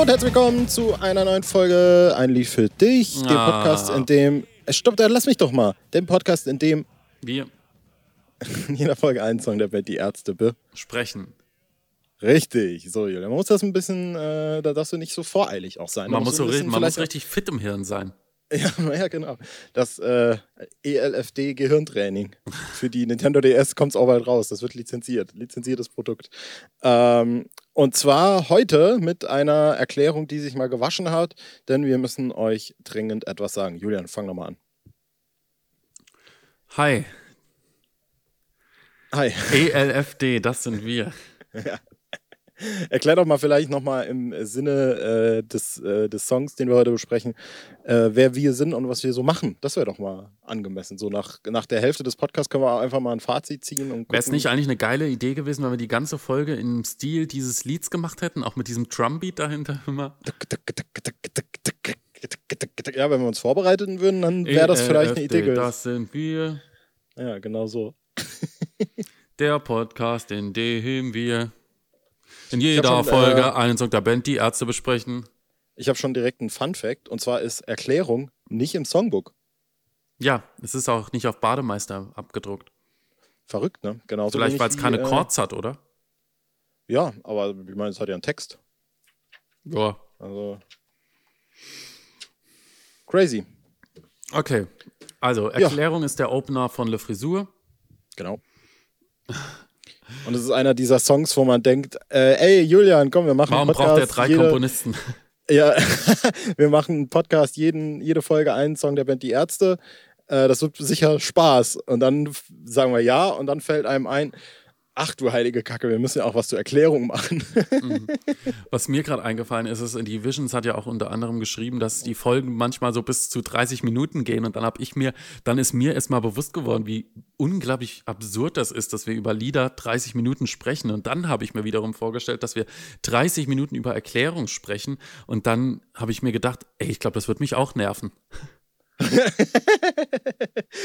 und herzlich willkommen zu einer neuen Folge Ein Lied für dich, dem Ah. Podcast, in dem. Äh, Stopp, da lass mich doch mal. Dem Podcast, in dem Wir in jeder Folge ein Song der Band Die Ärzte be. sprechen. Richtig, so Julia. Man muss das ein bisschen, äh, da darfst du nicht so voreilig auch sein. Da Man muss, so reden, man muss vielleicht- richtig fit im Hirn sein. Ja, ja, genau. Das äh, ELFD Gehirntraining. Für die Nintendo DS kommt es auch bald raus. Das wird lizenziert. Lizenziertes Produkt. Ähm, und zwar heute mit einer Erklärung, die sich mal gewaschen hat, denn wir müssen euch dringend etwas sagen. Julian, fang nochmal an. Hi, Hi. ELFD, das sind wir. Erklär doch mal vielleicht nochmal im Sinne äh, des, äh, des Songs, den wir heute besprechen, äh, wer wir sind und was wir so machen. Das wäre doch mal angemessen. So nach, nach der Hälfte des Podcasts können wir einfach mal ein Fazit ziehen Wäre es nicht eigentlich eine geile Idee gewesen, wenn wir die ganze Folge im Stil dieses Lieds gemacht hätten, auch mit diesem Drumbeat dahinter immer? Ja, wenn wir uns vorbereiten würden, dann wäre das vielleicht eine Idee gewesen. Das sind wir, Ja, genau so. der Podcast, in dem wir in jeder schon, Folge äh, einen Song der Band die Ärzte besprechen. Ich habe schon direkt einen Fun-Fact und zwar ist Erklärung nicht im Songbook. Ja, es ist auch nicht auf Bademeister abgedruckt. Verrückt, ne? Genauso Vielleicht, weil es keine äh, Chords hat, oder? Ja, aber ich meine, es hat ja einen Text. Ja. Also. Crazy. Okay. Also, Erklärung ist der Opener von Le Frisur. Genau. Und es ist einer dieser Songs, wo man denkt, äh, ey Julian, komm, wir machen Warum einen Podcast. braucht er drei jede, Komponisten? Ja, wir machen einen Podcast, jeden, jede Folge einen Song der Band Die Ärzte. Äh, das wird sicher Spaß. Und dann sagen wir ja und dann fällt einem ein, ach du heilige Kacke, wir müssen ja auch was zur Erklärung machen. Was mir gerade eingefallen ist, ist, die Visions hat ja auch unter anderem geschrieben, dass die Folgen manchmal so bis zu 30 Minuten gehen und dann habe ich mir, dann ist mir erstmal bewusst geworden, wie unglaublich absurd das ist, dass wir über Lieder 30 Minuten sprechen und dann habe ich mir wiederum vorgestellt, dass wir 30 Minuten über Erklärung sprechen und dann habe ich mir gedacht, ey, ich glaube, das wird mich auch nerven.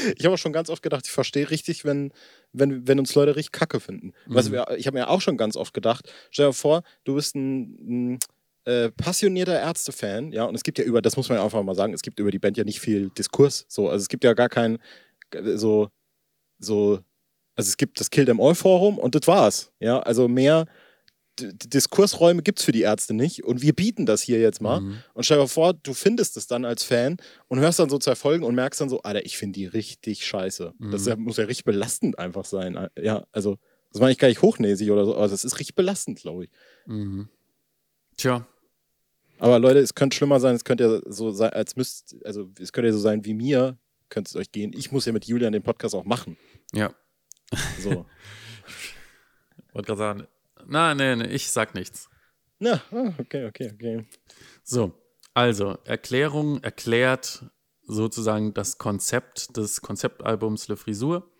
Ich habe auch schon ganz oft gedacht, ich verstehe richtig, wenn, wenn, wenn uns Leute richtig kacke finden. Was wir, ich habe mir auch schon ganz oft gedacht, stell dir vor, du bist ein, ein äh, passionierter Ärzte-Fan, ja, und es gibt ja über, das muss man ja einfach mal sagen, es gibt über die Band ja nicht viel Diskurs, so, also es gibt ja gar kein, so, so, also es gibt das Kill Them All Forum und das war's, ja, also mehr Diskursräume gibt es für die Ärzte nicht und wir bieten das hier jetzt mal. Mhm. Und stell dir vor, du findest es dann als Fan und hörst dann so zwei Folgen und merkst dann so, Alter, ich finde die richtig scheiße. Das ist ja, muss ja richtig belastend einfach sein. Ja, also, das meine ich gar nicht hochnäsig oder so, aber das ist richtig belastend, glaube ich. Mhm. Tja, Aber Leute, es könnte schlimmer sein, es könnte ja so sein, als müsst, also es könnte ja so sein wie mir, könnte es euch gehen. Ich muss ja mit Julian den Podcast auch machen. ja. So. Wollte gerade sagen, nein, nee, nee, ich sag nichts. Na, ah, okay, okay, okay. So, also Erklärung erklärt sozusagen das Konzept des Konzeptalbums Le Frisur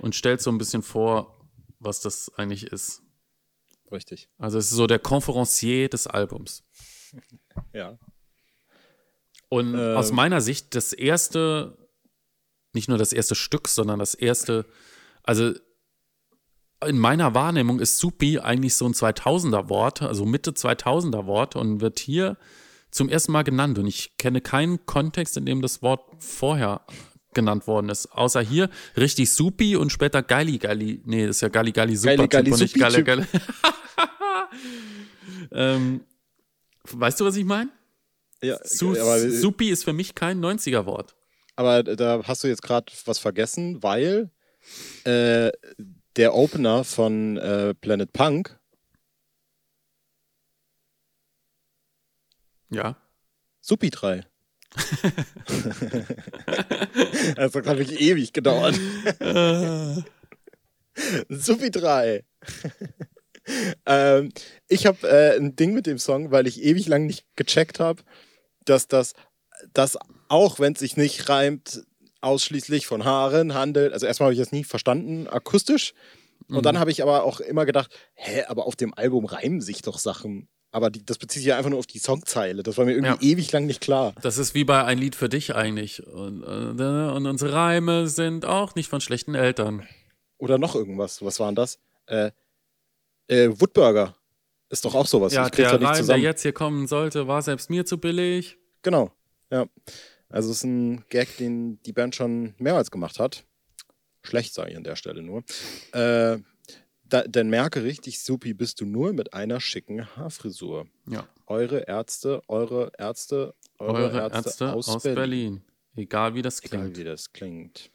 und stellt so ein bisschen vor, was das eigentlich ist. Richtig. Also es ist so der Conferencier des Albums. Ja. Und Ähm. aus meiner Sicht das erste, nicht nur das erste Stück, sondern das erste, also in meiner Wahrnehmung ist Supi eigentlich so ein 2000er Wort, also Mitte 2000er Wort und wird hier zum ersten Mal genannt. Und ich kenne keinen Kontext, in dem das Wort vorher genannt worden ist. Außer hier richtig Supi und später Geili Geili. Nee, das ist ja Gali Gali Super Typ und nicht Typ. Geile. ähm, weißt du, was ich meine? ja Su aber, Supi ist für mich kein 90er-Wort. aber da hast du jetzt gerade was vergessen, weil äh, der Opener von äh, Planet Punk Ja. Supi 3. das hat wirklich ewig gedauert. Supi 3. ähm, ich habe äh, ein Ding mit dem Song, weil ich ewig lang nicht gecheckt habe, dass das, das auch wenn es sich nicht reimt, ausschließlich von Haaren handelt. Also erstmal habe ich das nie verstanden, akustisch. Und dann habe ich aber auch immer gedacht, hä, aber auf dem Album reimen sich doch Sachen. Aber die, das bezieht sich ja einfach nur auf die Songzeile. Das war mir irgendwie ewig lang nicht klar. Das ist wie bei ein Lied für dich eigentlich. Und, äh, und unsere Reime sind auch nicht von schlechten Eltern. Oder noch irgendwas. Was war denn das? Äh, äh, Woodburger. Ist doch auch sowas. Ja, ich der nicht Reim, der jetzt hier kommen sollte, war selbst mir zu billig. Genau, ja. Also es ist ein Gag, den die Band schon mehrmals gemacht hat. Schlecht sei an der Stelle nur. Äh, da, denn merke richtig, Supi, bist du nur mit einer schicken Haarfrisur. Ja. Eure Ärzte, eure Ärzte, eure, Eure Ärzte, Ärzte aus, Berlin. Egal wie das Egal klingt. wie das klingt.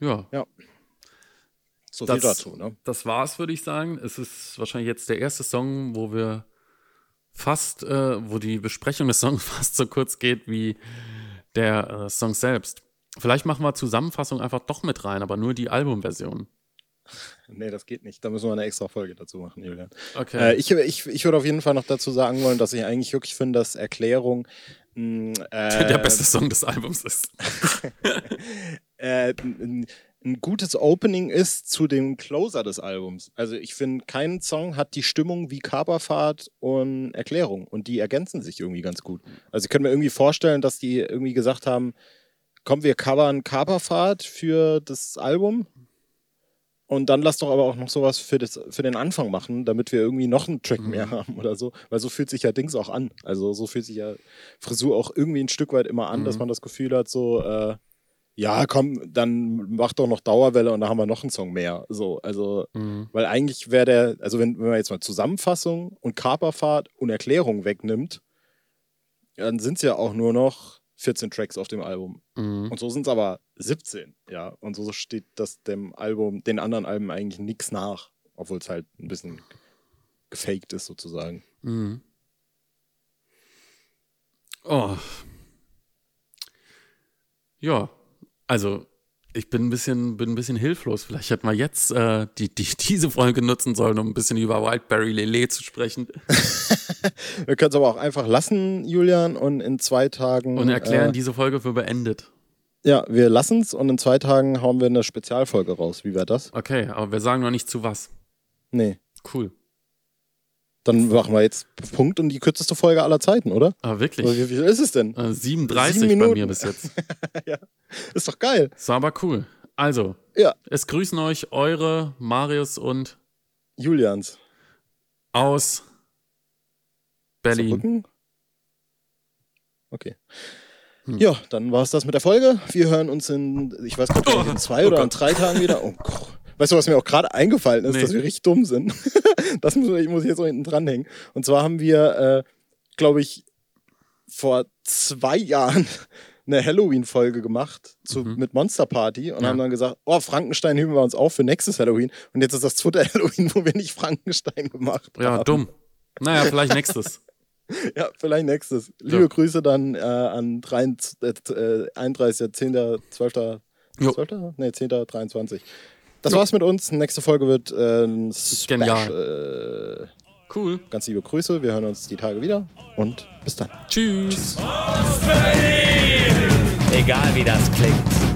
Ja. So viel Das- dazu, ne? Das war's, würde ich sagen. Es ist wahrscheinlich jetzt der erste Song, wo wir fast, äh, wo die Besprechung des Songs fast so kurz geht wie der äh, Song selbst. Vielleicht machen wir Zusammenfassung einfach doch mit rein, aber nur die Albumversion. Nee, das geht nicht. Da müssen wir eine extra Folge dazu machen, Julian. Okay. Äh, ich, ich, ich würde auf jeden Fall noch dazu sagen wollen, dass ich eigentlich wirklich finde, dass Erklärung mh, äh, der beste Song des Albums ist. äh, ein, gutes Opening ist zu dem Closer des Albums. Also ich finde, kein Song hat die Stimmung wie Kaperfahrt und Erklärung und die ergänzen sich irgendwie ganz gut. Also ich könnte mir irgendwie vorstellen, dass die irgendwie gesagt haben, komm, wir covern Kaperfahrt für das Album und dann lass doch aber auch noch sowas für, das, für den Anfang machen, damit wir irgendwie noch einen Track mehr haben oder so. Weil so fühlt sich ja Dings auch an. Also so fühlt sich ja Frisur auch irgendwie ein Stück weit immer an, dass man das Gefühl hat, so, äh, ja, komm, dann mach doch noch Dauerwelle und da haben wir noch einen Song mehr. So, also, Mhm. weil eigentlich wäre der, also wenn, wenn man jetzt mal Zusammenfassung und Kaperfahrt und Erklärung wegnimmt, dann sind es ja auch nur noch 14 Tracks auf dem Album. Mhm. Und so sind es aber 17, ja. Und so steht das dem Album, den anderen Alben eigentlich nichts nach, obwohl es halt ein bisschen gefaked ist sozusagen. Mhm. Oh. Ja, also ich bin ein bisschen, bin ein bisschen hilflos. Vielleicht hätten wir jetzt äh, die, die, diese Folge nutzen sollen, um ein bisschen über Wildberry Lele zu sprechen Wir können es aber auch einfach lassen, Julian, und in zwei Tagen. und erklären Äh, diese Folge für beendet. ja, wir lassen es und in zwei Tagen hauen wir eine Spezialfolge raus. Wie wäre das? Okay, aber wir sagen noch nicht zu was. Nee. Cool. Dann machen wir jetzt Punkt und die kürzeste Folge aller Zeiten, oder? Oder wirklich. wie, viel ist es denn? Äh, 37 Sieben bei mir Minuten. bis jetzt. Ist doch geil. Ist aber cool. Also, Ja. es grüßen euch eure Marius und Julians. aus Berlin. Zurücken? Okay. Hm. Ja, dann war es das mit der Folge. Wir hören uns in, ich weiß gar nicht, in zwei Oh oder in Gott. drei Tagen wieder. Oh Gott. Weißt du, was mir auch gerade eingefallen ist, Nee. dass wir richtig dumm sind? das muss ich, muss ich jetzt noch hinten dranhängen. Und zwar haben wir, äh, glaube ich, vor zwei Jahren eine Halloween-Folge gemacht zu, mit Monster Party und Mhm. Ja. haben dann gesagt, oh, Frankenstein heben wir uns auf für nächstes Halloween. Und jetzt ist das zweite Halloween, wo wir nicht Frankenstein gemacht Ja, haben. dumm. Naja, vielleicht nächstes. Ja, vielleicht nächstes. Liebe Grüße dann äh, an 31, äh, 31. 10. 12. Jo. 12. Nee, 10. 23. Das war's mit uns. Nächste Folge wird äh, ein Genial. Special. Cool. Ganz liebe Grüße. Wir hören uns die Tage wieder und bis dann. Tschüss. Egal wie das klingt.